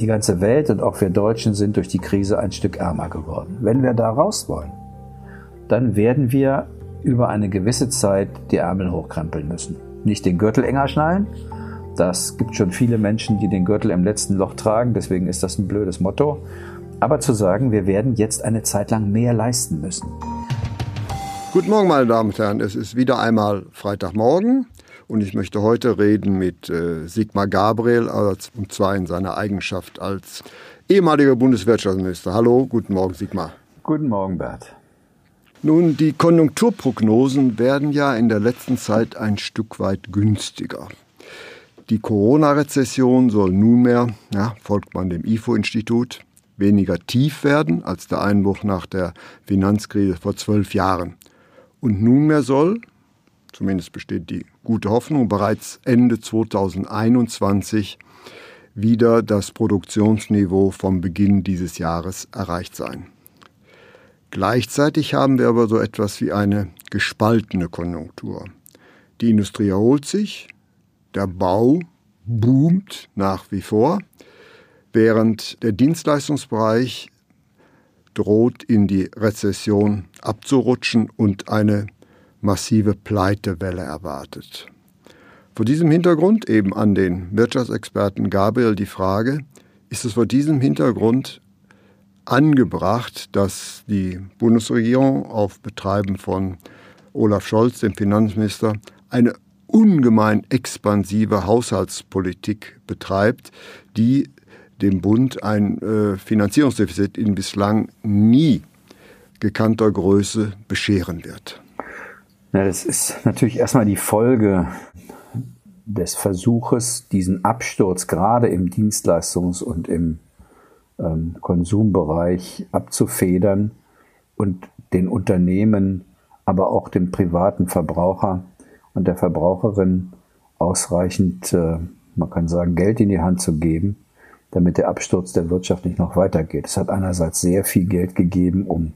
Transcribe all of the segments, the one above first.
die ganze Welt und auch wir Deutschen sind durch die Krise ein Stück ärmer geworden. Wenn wir da raus wollen, dann werden wir über eine gewisse Zeit die Ärmel hochkrempeln müssen. Nicht den Gürtel enger schnallen. Das gibt schon viele Menschen, die den Gürtel im letzten Loch tragen. Deswegen ist das ein blödes Motto. Aber zu sagen, wir werden jetzt eine Zeit lang mehr leisten müssen. Guten Morgen, meine Damen und Herren. Es ist wieder einmal Freitagmorgen. Und ich möchte heute reden mit äh, Sigmar Gabriel, und zwar in seiner Eigenschaft als ehemaliger Bundeswirtschaftsminister. Hallo, guten Morgen, Sigmar. Guten Morgen, Bert. Nun, die Konjunkturprognosen werden ja in der letzten Zeit ein Stück weit günstiger. Die Corona-Rezession soll nunmehr, ja, folgt man dem IFO-Institut, weniger tief werden als der Einbruch nach der Finanzkrise vor zwölf Jahren. Und nunmehr soll, zumindest besteht die gute Hoffnung, bereits Ende 2021 wieder das Produktionsniveau vom Beginn dieses Jahres erreicht sein. Gleichzeitig haben wir aber so etwas wie eine gespaltene Konjunktur. Die Industrie erholt sich, der Bau boomt nach wie vor, während der Dienstleistungsbereich droht in die Rezession abzurutschen und eine massive Pleitewelle erwartet. Vor diesem Hintergrund eben an den Wirtschaftsexperten Gabriel die Frage, ist es vor diesem Hintergrund angebracht, dass die Bundesregierung auf Betreiben von Olaf Scholz, dem Finanzminister, eine ungemein expansive Haushaltspolitik betreibt, die dem Bund ein äh, Finanzierungsdefizit in bislang nie gekannter Größe bescheren wird. Ja, das ist natürlich erstmal die Folge des Versuches, diesen Absturz gerade im Dienstleistungs- und im ähm, Konsumbereich abzufedern und den Unternehmen, aber auch dem privaten Verbraucher und der Verbraucherin ausreichend, äh, man kann sagen, Geld in die Hand zu geben, damit der Absturz der Wirtschaft nicht noch weitergeht. Es hat einerseits sehr viel Geld gegeben, um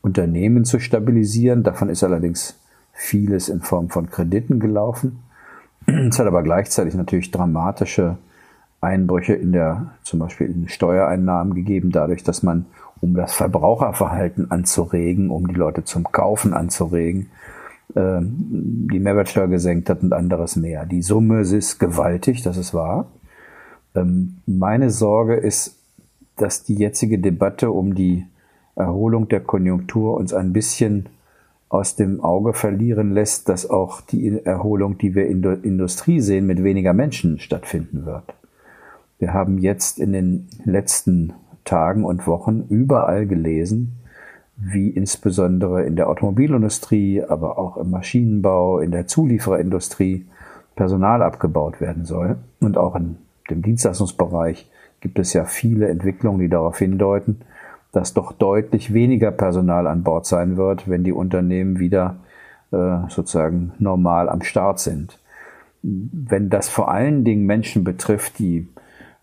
Unternehmen zu stabilisieren. Davon ist allerdings vieles in Form von Krediten gelaufen. Es hat aber gleichzeitig natürlich dramatische Einbrüche in der, zum Beispiel in Steuereinnahmen gegeben, dadurch, dass man, um das Verbraucherverhalten anzuregen, um die Leute zum Kaufen anzuregen, ähm, die Mehrwertsteuer gesenkt hat und anderes mehr. Die Summe ist gewaltig, das ist wahr. Ähm, meine Sorge ist, dass die jetzige Debatte um die Erholung der Konjunktur uns ein bisschen aus dem Auge verlieren lässt, dass auch die Erholung, die wir in der Industrie sehen, mit weniger Menschen stattfinden wird. Wir haben jetzt in den letzten Tagen und Wochen überall gelesen, wie insbesondere in der Automobilindustrie, aber auch im Maschinenbau, in der Zuliefererindustrie Personal abgebaut werden soll. Und auch in dem Dienstleistungsbereich gibt es ja viele Entwicklungen, die darauf hindeuten, dass doch deutlich weniger Personal an Bord sein wird, wenn die Unternehmen wieder äh, sozusagen normal am Start sind. Wenn das vor allen Dingen Menschen betrifft, die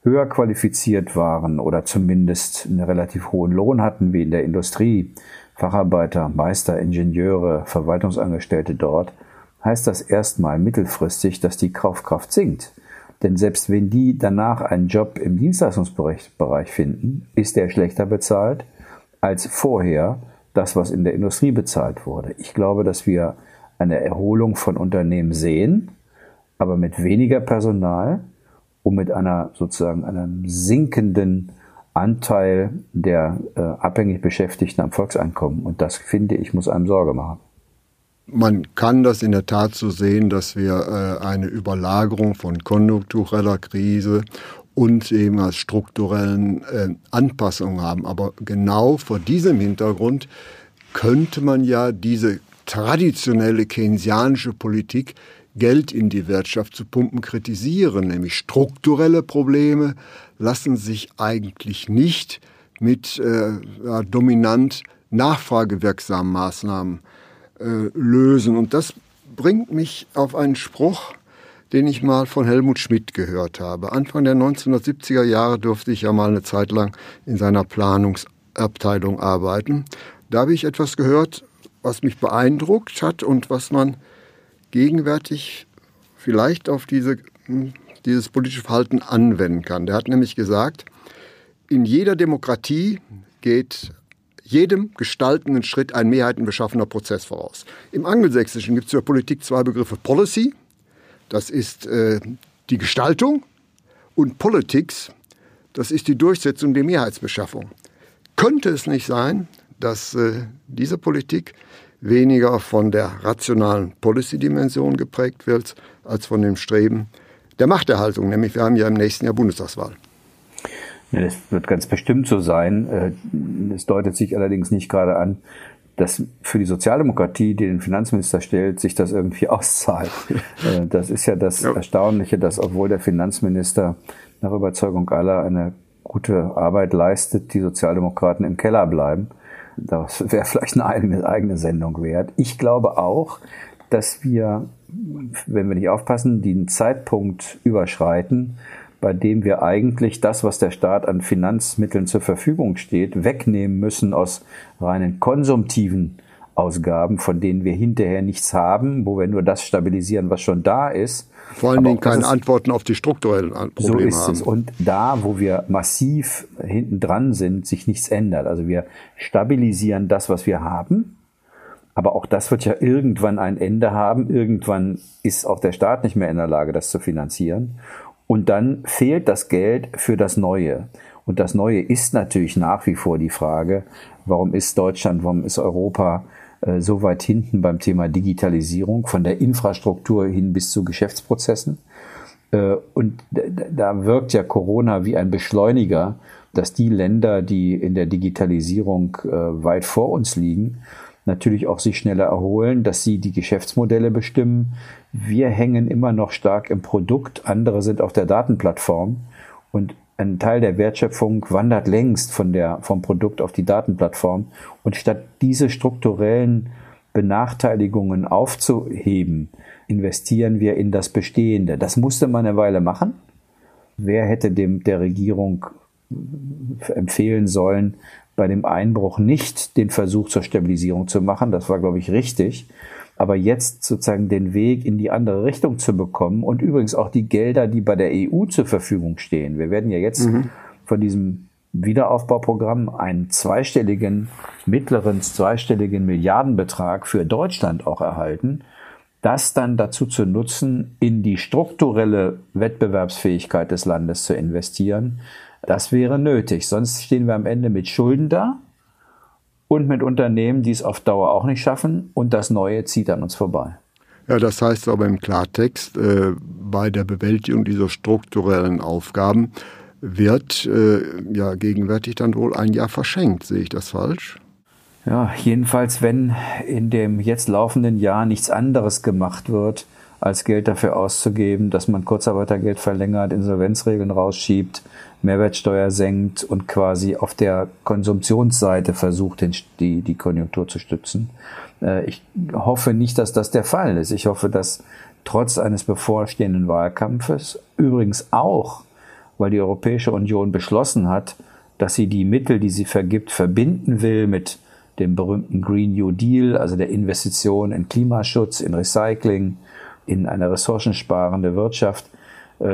höher qualifiziert waren oder zumindest einen relativ hohen Lohn hatten, wie in der Industrie, Facharbeiter, Meister, Ingenieure, Verwaltungsangestellte dort, heißt das erstmal mittelfristig, dass die Kaufkraft sinkt. Denn selbst wenn die danach einen Job im Dienstleistungsbereich finden, ist der schlechter bezahlt als vorher das, was in der Industrie bezahlt wurde. Ich glaube, dass wir eine Erholung von Unternehmen sehen, aber mit weniger Personal und mit einer sozusagen einem sinkenden Anteil der äh, abhängig Beschäftigten am Volkseinkommen. Und das finde ich, muss einem Sorge machen. Man kann das in der Tat so sehen, dass wir äh, eine Überlagerung von konjunktureller Krise und eben als strukturellen äh, Anpassungen haben. Aber genau vor diesem Hintergrund könnte man ja diese traditionelle keynesianische Politik Geld in die Wirtschaft zu pumpen kritisieren, nämlich strukturelle Probleme lassen sich eigentlich nicht mit äh, dominant nachfragewirksamen Maßnahmen äh, lösen. Und das bringt mich auf einen Spruch, den ich mal von Helmut Schmidt gehört habe. Anfang der 1970er Jahre durfte ich ja mal eine Zeit lang in seiner Planungsabteilung arbeiten. Da habe ich etwas gehört, was mich beeindruckt hat und was man gegenwärtig vielleicht auf diese, hm, dieses politische Verhalten anwenden kann. Der hat nämlich gesagt, in jeder Demokratie geht jedem gestaltenden Schritt ein mehrheitenbeschaffener Prozess voraus. Im Angelsächsischen gibt es zur Politik zwei Begriffe Policy, das ist äh, die Gestaltung, und Politics, das ist die Durchsetzung der Mehrheitsbeschaffung. Könnte es nicht sein, dass äh, diese Politik weniger von der rationalen Policy-Dimension geprägt wird, als von dem Streben der Machterhaltung. Nämlich wir haben ja im nächsten Jahr Bundestagswahl. Das wird ganz bestimmt so sein. Äh, es deutet sich allerdings nicht gerade an, dass für die Sozialdemokratie, die den Finanzminister stellt, sich das irgendwie auszahlt. Äh, das ist ja das ja. Erstaunliche, dass obwohl der Finanzminister nach Überzeugung aller eine gute Arbeit leistet, die Sozialdemokraten im Keller bleiben. Das wäre vielleicht eine eigene, eigene Sendung wert. Ich glaube auch, dass wir, wenn wir nicht aufpassen, den Zeitpunkt überschreiten, bei dem wir eigentlich das, was der Staat an Finanzmitteln zur Verfügung steht, wegnehmen müssen aus reinen konsumtiven Ausgaben, von denen wir hinterher nichts haben, wo wir nur das stabilisieren, was schon da ist. Vor allen Dingen keine Antworten auf die strukturellen Probleme so ist haben. Es. Und da, wo wir massiv hinten dran sind, sich nichts ändert. Also wir stabilisieren das, was wir haben. Aber auch das wird ja irgendwann ein Ende haben. Irgendwann ist auch der Staat nicht mehr in der Lage, das zu finanzieren. Und dann fehlt das Geld für das Neue. Und das Neue ist natürlich nach wie vor die Frage, warum ist Deutschland, warum ist Europa äh, so weit hinten beim Thema Digitalisierung, von der Infrastruktur hin bis zu Geschäftsprozessen. Äh, und da wirkt ja Corona wie ein Beschleuniger, dass die Länder, die in der Digitalisierung äh, weit vor uns liegen, natürlich auch sich schneller erholen, dass sie die Geschäftsmodelle bestimmen. Wir hängen immer noch stark im Produkt, andere sind auf der Datenplattform und ein Teil der Wertschöpfung wandert längst von der, vom Produkt auf die Datenplattform. Und statt diese strukturellen Benachteiligungen aufzuheben, investieren wir in das Bestehende. Das musste man eine Weile machen. Wer hätte dem der Regierung empfehlen sollen, bei dem Einbruch nicht den Versuch zur Stabilisierung zu machen. Das war, glaube ich, richtig. Aber jetzt sozusagen den Weg in die andere Richtung zu bekommen und übrigens auch die Gelder, die bei der EU zur Verfügung stehen. Wir werden ja jetzt mhm. von diesem Wiederaufbauprogramm einen zweistelligen, mittleren zweistelligen Milliardenbetrag für Deutschland auch erhalten, das dann dazu zu nutzen, in die strukturelle Wettbewerbsfähigkeit des Landes zu investieren, das wäre nötig. Sonst stehen wir am Ende mit Schulden da und mit Unternehmen, die es auf Dauer auch nicht schaffen und das Neue zieht an uns vorbei. Ja, das heißt aber im Klartext, äh, bei der Bewältigung dieser strukturellen Aufgaben wird äh, ja gegenwärtig dann wohl ein Jahr verschenkt. Sehe ich das falsch? Ja, jedenfalls, wenn in dem jetzt laufenden Jahr nichts anderes gemacht wird, als Geld dafür auszugeben, dass man Kurzarbeitergeld verlängert, Insolvenzregeln rausschiebt, Mehrwertsteuer senkt und quasi auf der Konsumptionsseite versucht, die, die Konjunktur zu stützen. Äh, ich hoffe nicht, dass das der Fall ist. Ich hoffe, dass trotz eines bevorstehenden Wahlkampfes, übrigens auch, weil die Europäische Union beschlossen hat, dass sie die Mittel, die sie vergibt, verbinden will mit dem berühmten Green New Deal, also der Investition in Klimaschutz, in Recycling, in eine ressourcensparende Wirtschaft,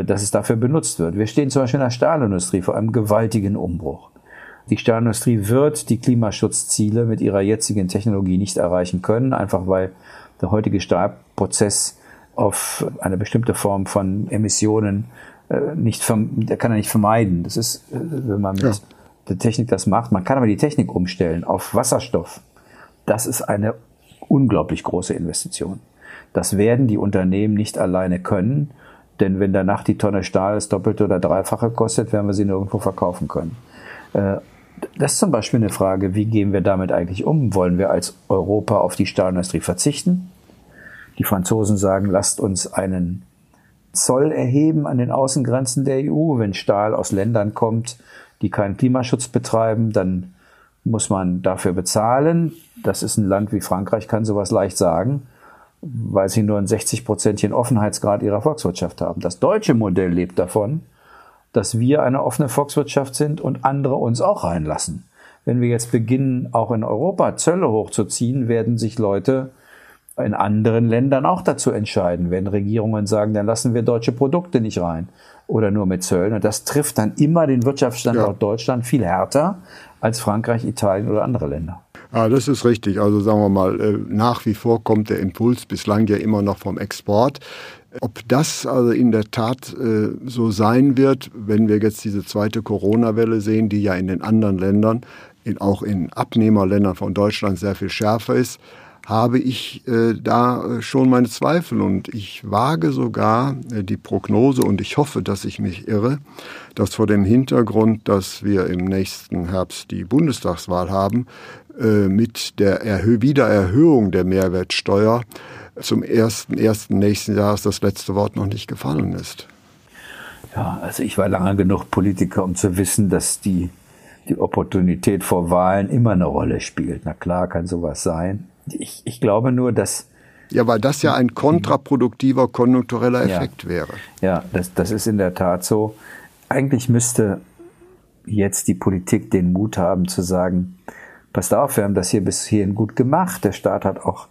dass es dafür benutzt wird. Wir stehen zum Beispiel in der Stahlindustrie vor einem gewaltigen Umbruch. Die Stahlindustrie wird die Klimaschutzziele mit ihrer jetzigen Technologie nicht erreichen können, einfach weil der heutige Stahlprozess auf eine bestimmte Form von Emissionen äh, nicht, der kann er nicht vermeiden. Das ist, äh, wenn man mit ja. der Technik das macht. Man kann aber die Technik umstellen auf Wasserstoff. Das ist eine unglaublich große Investition. Das werden die Unternehmen nicht alleine können, denn wenn danach die Tonne Stahl das Doppelte oder Dreifache kostet, werden wir sie nirgendwo verkaufen können. Äh, das ist zum Beispiel eine Frage, wie gehen wir damit eigentlich um? Wollen wir als Europa auf die Stahlindustrie verzichten? Die Franzosen sagen, lasst uns einen Zoll erheben an den Außengrenzen der EU. Wenn Stahl aus Ländern kommt, die keinen Klimaschutz betreiben, dann muss man dafür bezahlen. Das ist ein Land wie Frankreich, kann sowas leicht sagen, weil sie nur einen 60-prozentigen Offenheitsgrad ihrer Volkswirtschaft haben. Das deutsche Modell lebt davon, dass wir eine offene Volkswirtschaft sind und andere uns auch reinlassen. Wenn wir jetzt beginnen, auch in Europa Zölle hochzuziehen, werden sich Leute in anderen Ländern auch dazu entscheiden, wenn Regierungen sagen, dann lassen wir deutsche Produkte nicht rein oder nur mit Zöllen. Und das trifft dann immer den Wirtschaftsstandort ja. Deutschland viel härter als Frankreich, Italien oder andere Länder. Ja, das ist richtig. Also sagen wir mal, äh, nach wie vor kommt der Impuls bislang ja immer noch vom Export. Ob das also in der Tat äh, so sein wird, wenn wir jetzt diese zweite Corona-Welle sehen, die ja in den anderen Ländern, auch in Abnehmerländern von Deutschland sehr viel schärfer ist, habe ich äh, da schon meine Zweifel und ich wage sogar die Prognose und ich hoffe, dass ich mich irre, dass vor dem Hintergrund, dass wir im nächsten Herbst die Bundestagswahl haben, mit der Erhö Wiedererhöhung der Mehrwertsteuer zum ersten ersten nächsten Jahres das letzte Wort noch nicht gefallen ist. Ja, also ich war lange genug Politiker, um zu wissen, dass die die Opportunität vor Wahlen immer eine Rolle spielt. Na klar kann sowas sein. Ich, ich glaube nur, dass. Ja, weil das ja ein kontraproduktiver konjunktureller Effekt ja, wäre. Ja, das, das ist in der Tat so. Eigentlich müsste jetzt die Politik den Mut haben zu sagen, passt auf, wir haben das hier bis hierhin gut gemacht. Der Staat hat auch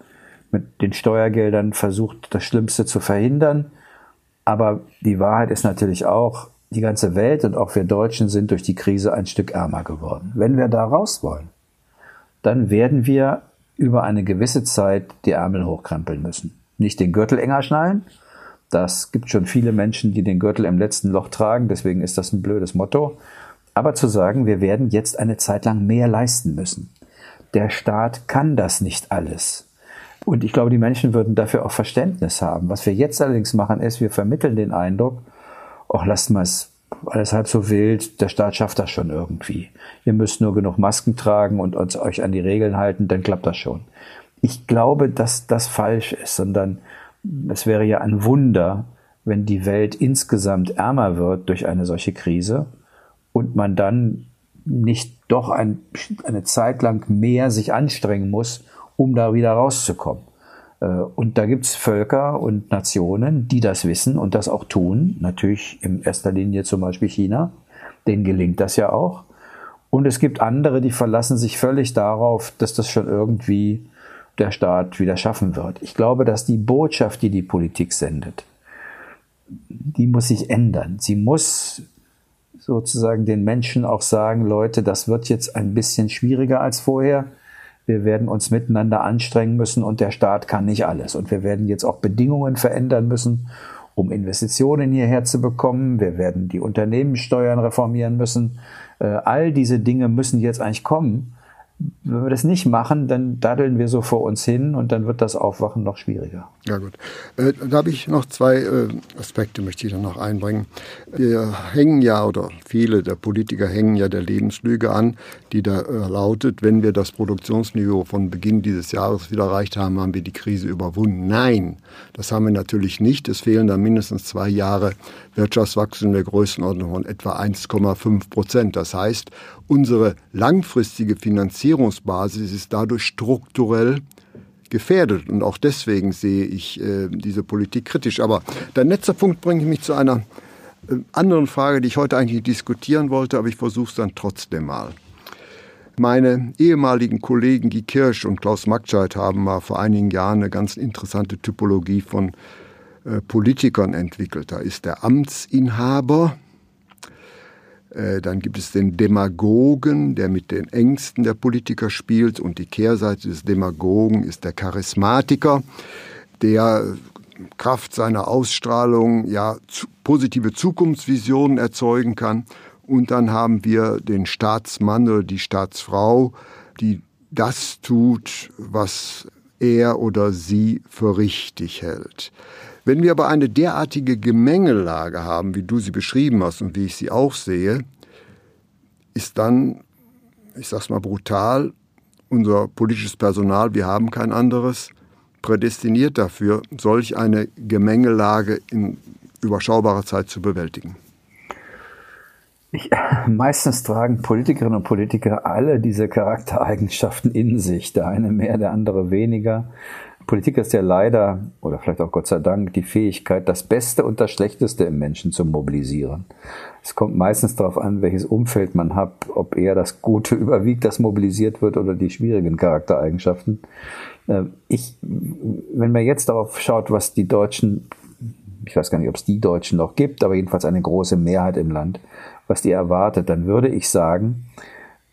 mit den Steuergeldern versucht, das Schlimmste zu verhindern. Aber die Wahrheit ist natürlich auch, die ganze Welt und auch wir Deutschen sind durch die Krise ein Stück ärmer geworden. Wenn wir da raus wollen, dann werden wir über eine gewisse Zeit die Ärmel hochkrempeln müssen. Nicht den Gürtel enger schnallen. Das gibt schon viele Menschen, die den Gürtel im letzten Loch tragen. Deswegen ist das ein blödes Motto. Aber zu sagen, wir werden jetzt eine Zeit lang mehr leisten müssen. Der Staat kann das nicht alles. Und ich glaube, die Menschen würden dafür auch Verständnis haben. Was wir jetzt allerdings machen, ist, wir vermitteln den Eindruck, ach, lasst mal es alles halb so wild, der Staat schafft das schon irgendwie. Ihr müsst nur genug Masken tragen und uns, euch an die Regeln halten, dann klappt das schon. Ich glaube, dass das falsch ist, sondern es wäre ja ein Wunder, wenn die Welt insgesamt ärmer wird durch eine solche Krise und man dann nicht doch ein, eine Zeit lang mehr sich anstrengen muss, um da wieder rauszukommen. Äh, und da gibt es Völker und Nationen, die das wissen und das auch tun. Natürlich in erster Linie zum Beispiel China. Denen gelingt das ja auch. Und es gibt andere, die verlassen sich völlig darauf, dass das schon irgendwie der Staat wieder schaffen wird. Ich glaube, dass die Botschaft, die die Politik sendet, die muss sich ändern. Sie muss sozusagen den Menschen auch sagen, Leute, das wird jetzt ein bisschen schwieriger als vorher wir werden uns miteinander anstrengen müssen und der Staat kann nicht alles. Und wir werden jetzt auch Bedingungen verändern müssen, um Investitionen hierher zu bekommen. Wir werden die Unternehmenssteuern reformieren müssen. Äh, all diese Dinge müssen jetzt eigentlich kommen. Wenn wir das nicht machen, dann daddeln wir so vor uns hin und dann wird das Aufwachen noch schwieriger. Ja gut. Äh, da habe ich noch zwei äh, Aspekte, möchte ich dann noch einbringen. Wir hängen ja, oder viele der Politiker hängen ja der Lebenslüge an, die da äh, lautet, wenn wir das Produktionsniveau von Beginn dieses Jahres wieder erreicht haben, haben wir die Krise überwunden. Nein, das haben wir natürlich nicht. Es fehlen da mindestens zwei Jahre Wirtschaftswachstum der Größenordnung von etwa 1,5 Prozent. Das heißt, unsere langfristige Finanzierungsbasis ist dadurch strukturell gefährdet. Und auch deswegen sehe ich äh, diese Politik kritisch. Aber der letzte Punkt bringt mich zu einer äh, anderen Frage, die ich heute eigentlich diskutieren wollte, aber ich versuche es dann trotzdem mal. Meine ehemaligen Kollegen Guy Kirsch und Klaus Magscheid haben mal vor einigen Jahren eine ganz interessante Typologie von äh, Politikern entwickelt. Da ist der Amtsinhaber, dann gibt es den Demagogen, der mit den Ängsten der Politiker spielt. Und die Kehrseite des Demagogen ist der Charismatiker, der Kraft seiner Ausstrahlung ja positive Zukunftsvisionen erzeugen kann. Und dann haben wir den Staatsmann oder die Staatsfrau, die das tut, was er oder sie für richtig hält. Wenn wir aber eine derartige Gemengelage haben, wie du sie beschrieben hast und wie ich sie auch sehe, ist dann, ich sag's mal brutal, unser politisches Personal, wir haben kein anderes, prädestiniert dafür, solch eine Gemengelage in überschaubarer Zeit zu bewältigen. Ich, meistens tragen Politikerinnen und Politiker alle diese Charaktereigenschaften in sich. Der eine mehr, der andere weniger. Politik ist ja leider, oder vielleicht auch Gott sei Dank, die Fähigkeit, das Beste und das Schlechteste im Menschen zu mobilisieren. Es kommt meistens darauf an, welches Umfeld man hat, ob eher das Gute überwiegt, das mobilisiert wird, oder die schwierigen Charaktereigenschaften. Äh, ich, wenn man jetzt darauf schaut, was die Deutschen, ich weiß gar nicht, ob es die Deutschen noch gibt, aber jedenfalls eine große Mehrheit im Land, was die erwartet, dann würde ich sagen,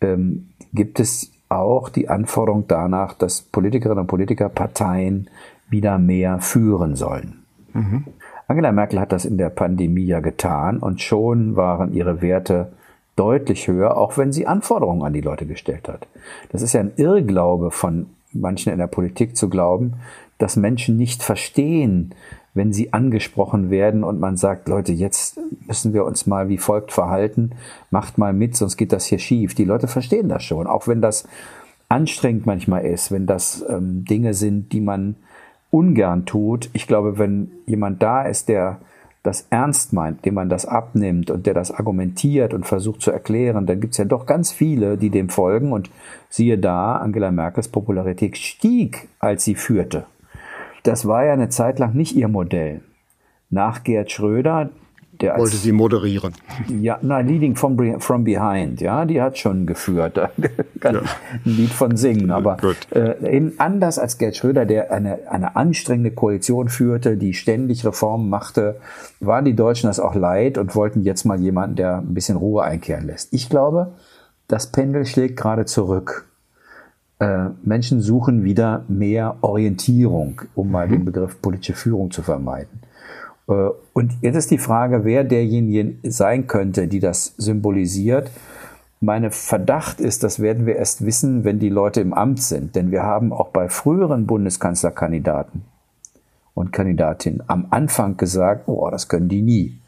ähm, gibt es auch die Anforderung danach, dass Politikerinnen und Politiker Parteien wieder mehr führen sollen. Mhm. Angela Merkel hat das in der Pandemie ja getan und schon waren ihre Werte deutlich höher, auch wenn sie Anforderungen an die Leute gestellt hat. Das ist ja ein Irrglaube von manchen in der Politik zu glauben, dass Menschen nicht verstehen, wenn sie angesprochen werden und man sagt, Leute, jetzt müssen wir uns mal wie folgt verhalten, macht mal mit, sonst geht das hier schief. Die Leute verstehen das schon, auch wenn das anstrengend manchmal ist, wenn das ähm, Dinge sind, die man ungern tut. Ich glaube, wenn jemand da ist, der das ernst meint, dem man das abnimmt und der das argumentiert und versucht zu erklären, dann gibt es ja doch ganz viele, die dem folgen. Und siehe da, Angela Merkels Popularität stieg, als sie führte. Das war ja eine Zeit lang nicht ihr Modell. Nach Gerd Schröder, der wollte sie moderieren. Ja, na, Leading from, from Behind, ja, die hat schon geführt. Da kann ja. ein Lied von singen. Aber äh, in, anders als Gerd Schröder, der eine, eine anstrengende Koalition führte, die ständig Reformen machte, waren die Deutschen das auch leid und wollten jetzt mal jemanden, der ein bisschen Ruhe einkehren lässt. Ich glaube, das Pendel schlägt gerade zurück. Äh, Menschen suchen wieder mehr Orientierung, um mal den mhm. Begriff politische Führung zu vermeiden. Äh, und jetzt ist die Frage, wer derjenige sein könnte, die das symbolisiert. Meine Verdacht ist, das werden wir erst wissen, wenn die Leute im Amt sind. Denn wir haben auch bei früheren Bundeskanzlerkandidaten und Kandidatinnen am Anfang gesagt, oh, das können die nie.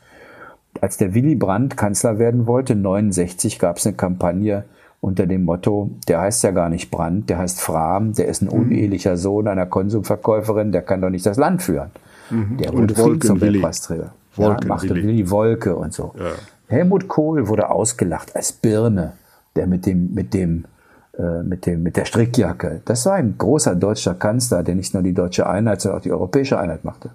Als der Willy Brandt Kanzler werden wollte, 69, gab es eine Kampagne unter dem Motto, der heißt ja gar nicht Brandt, der heißt Fram, der ist ein mhm. unehelicher Sohn einer Konsumverkäuferin, der kann doch nicht das Land führen. Mhm. Der wurde viel zum Weltpreisträger. Ja, machte Willi Wolke und so. Ja. Helmut Kohl wurde ausgelacht als Birne, der mit dem, mit dem, äh, mit dem, mit der Strickjacke. Das war ein großer deutscher Kanzler, der nicht nur die deutsche Einheit, sondern auch die europäische Einheit machte.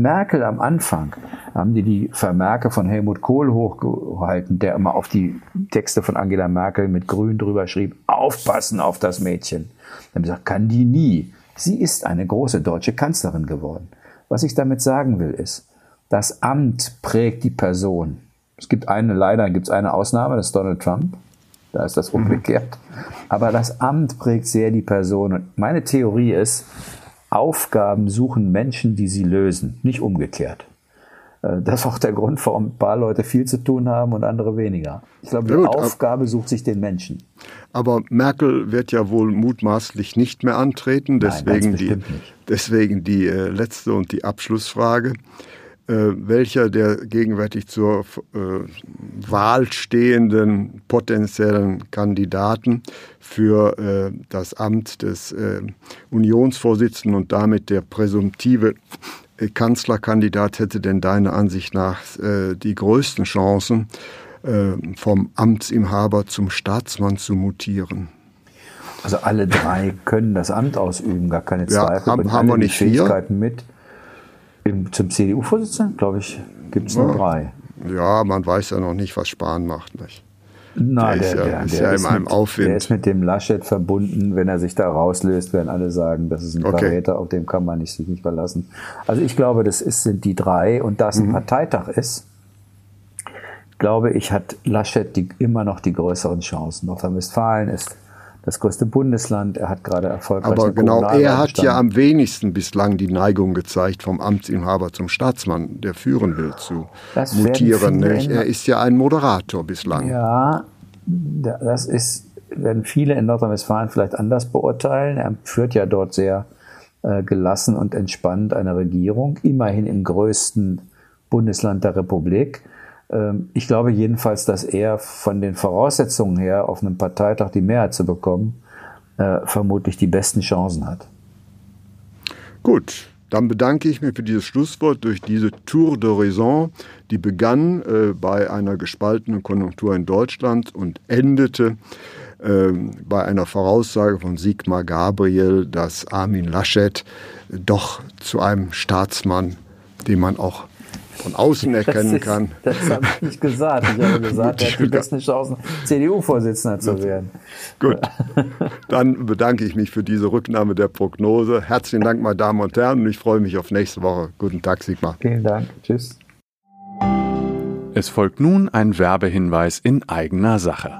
Merkel am Anfang haben die die Vermerke von Helmut Kohl hochgehalten, der immer auf die Texte von Angela Merkel mit Grün drüber schrieb, aufpassen auf das Mädchen. Dann haben gesagt, kann die nie. Sie ist eine große deutsche Kanzlerin geworden. Was ich damit sagen will, ist, das Amt prägt die Person. Es gibt eine, leider gibt es eine Ausnahme, das ist Donald Trump. Da ist das mhm. umgekehrt. Aber das Amt prägt sehr die Person. Und meine Theorie ist, Aufgaben suchen Menschen, die sie lösen, nicht umgekehrt. Äh, das ist auch der Grund, warum ein paar Leute viel zu tun haben und andere weniger. Ich glaube, die Gut, Aufgabe sucht sich den Menschen. Aber Merkel wird ja wohl mutmaßlich nicht mehr antreten. Deswegen Nein, die, deswegen die äh, letzte und die Abschlussfrage. Äh, welcher der gegenwärtig zur äh, Wahl stehenden potenziellen Kandidaten für äh, das Amt des Unionsvorsitzenden und damit der präsumptive Kanzlerkandidat hätte denn deiner Ansicht nach die größten Chancen, vom Amtsinhaber zum Staatsmann zu mutieren? Also alle drei können das Amt ausüben, gar keine Zweifel. Ja, haben, haben wir nicht Fähigkeiten vier? mit. Im, zum CDU-Vorsitzenden, glaube ich, gibt es nur ja. drei. Ja, man weiß ja noch nicht, was Spahn macht. Nicht? Nein, der, der, ist ja, der ist, mit, Aufwind. der ist mit dem Laschet verbunden. Wenn er sich da rauslöst, werden alle sagen, das ist ein okay. Verräter, auf dem kann man nicht, sich nicht verlassen. Also ich glaube, das ist, sind die drei. Und da es ein mhm. Parteitag ist, glaube ich, hat Laschet die, immer noch die größeren Chancen. Nordrhein-Westfalen ist das größte Bundesland. Er hat gerade erfolgreich. Aber genau, er hat ja am wenigsten bislang die Neigung gezeigt, vom Amtsinhaber zum Staatsmann, der führen will, zu das mutieren. Er ist ja ein Moderator bislang. Ja, das ist, werden viele in Nordrhein-Westfalen vielleicht anders beurteilen. Er führt ja dort sehr äh, gelassen und entspannt eine Regierung, immerhin im größten Bundesland der Republik. Ähm, ich glaube jedenfalls, dass er von den Voraussetzungen her, auf einem Parteitag die Mehrheit zu bekommen, äh, vermutlich die besten Chancen hat. Gut, Dann bedanke ich mich für dieses Schlusswort durch diese Tour d'Horizon, die begann äh, bei einer gespaltenen Konjunktur in Deutschland und endete äh, bei einer Voraussage von Sigmar Gabriel, dass Armin Laschet doch zu einem Staatsmann, den man auch von außen erkennen das ist, kann. Das habe ich nicht gesagt. Ich habe gesagt, er hat die besten Chancen, CDU-Vorsitzender zu werden. Gut, dann bedanke ich mich für diese Rücknahme der Prognose. Herzlichen Dank, meine Damen und Herren, und ich freue mich auf nächste Woche. Guten Tag, Sigmar. Vielen Dank. Tschüss. Es folgt nun ein Werbehinweis in eigener Sache.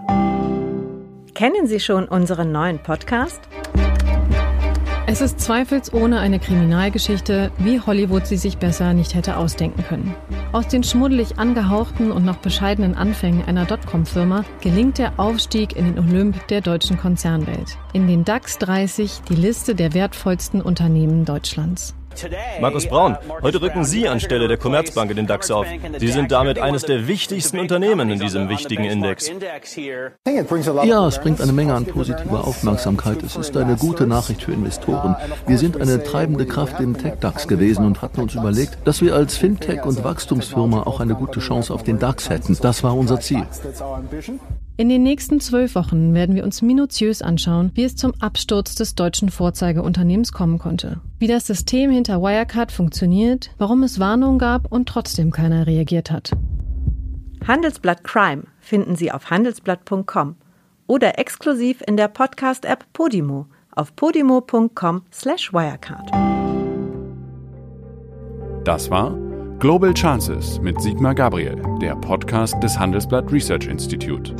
Kennen Sie schon unseren neuen Podcast? Es ist zweifelsohne eine Kriminalgeschichte, wie Hollywood sie sich besser nicht hätte ausdenken können. Aus den schmuddelig angehauchten und noch bescheidenen Anfängen einer Dotcom-Firma gelingt der Aufstieg in den Olymp der deutschen Konzernwelt. In den DAX 30 die Liste der wertvollsten Unternehmen Deutschlands. Markus Braun, heute rücken Sie anstelle der Commerzbank in den DAX auf. Sie sind damit eines der wichtigsten Unternehmen in diesem wichtigen Index. Ja, es bringt eine Menge an positiver Aufmerksamkeit. Es ist eine gute Nachricht für Investoren. Wir sind eine treibende Kraft im Tech-DAX gewesen und hatten uns überlegt, dass wir als Fintech- und Wachstumsfirma auch eine gute Chance auf den DAX hätten. Das war unser Ziel. In den nächsten zwölf Wochen werden wir uns minutiös anschauen, wie es zum Absturz des deutschen Vorzeigeunternehmens kommen konnte. Wie das System hinter Wirecard funktioniert, warum es Warnungen gab und trotzdem keiner reagiert hat. Handelsblatt Crime finden Sie auf handelsblatt.com oder exklusiv in der Podcast-App Podimo auf podimo.com/wirecard. Das war Global Chances mit Sigmar Gabriel, der Podcast des Handelsblatt Research Institute.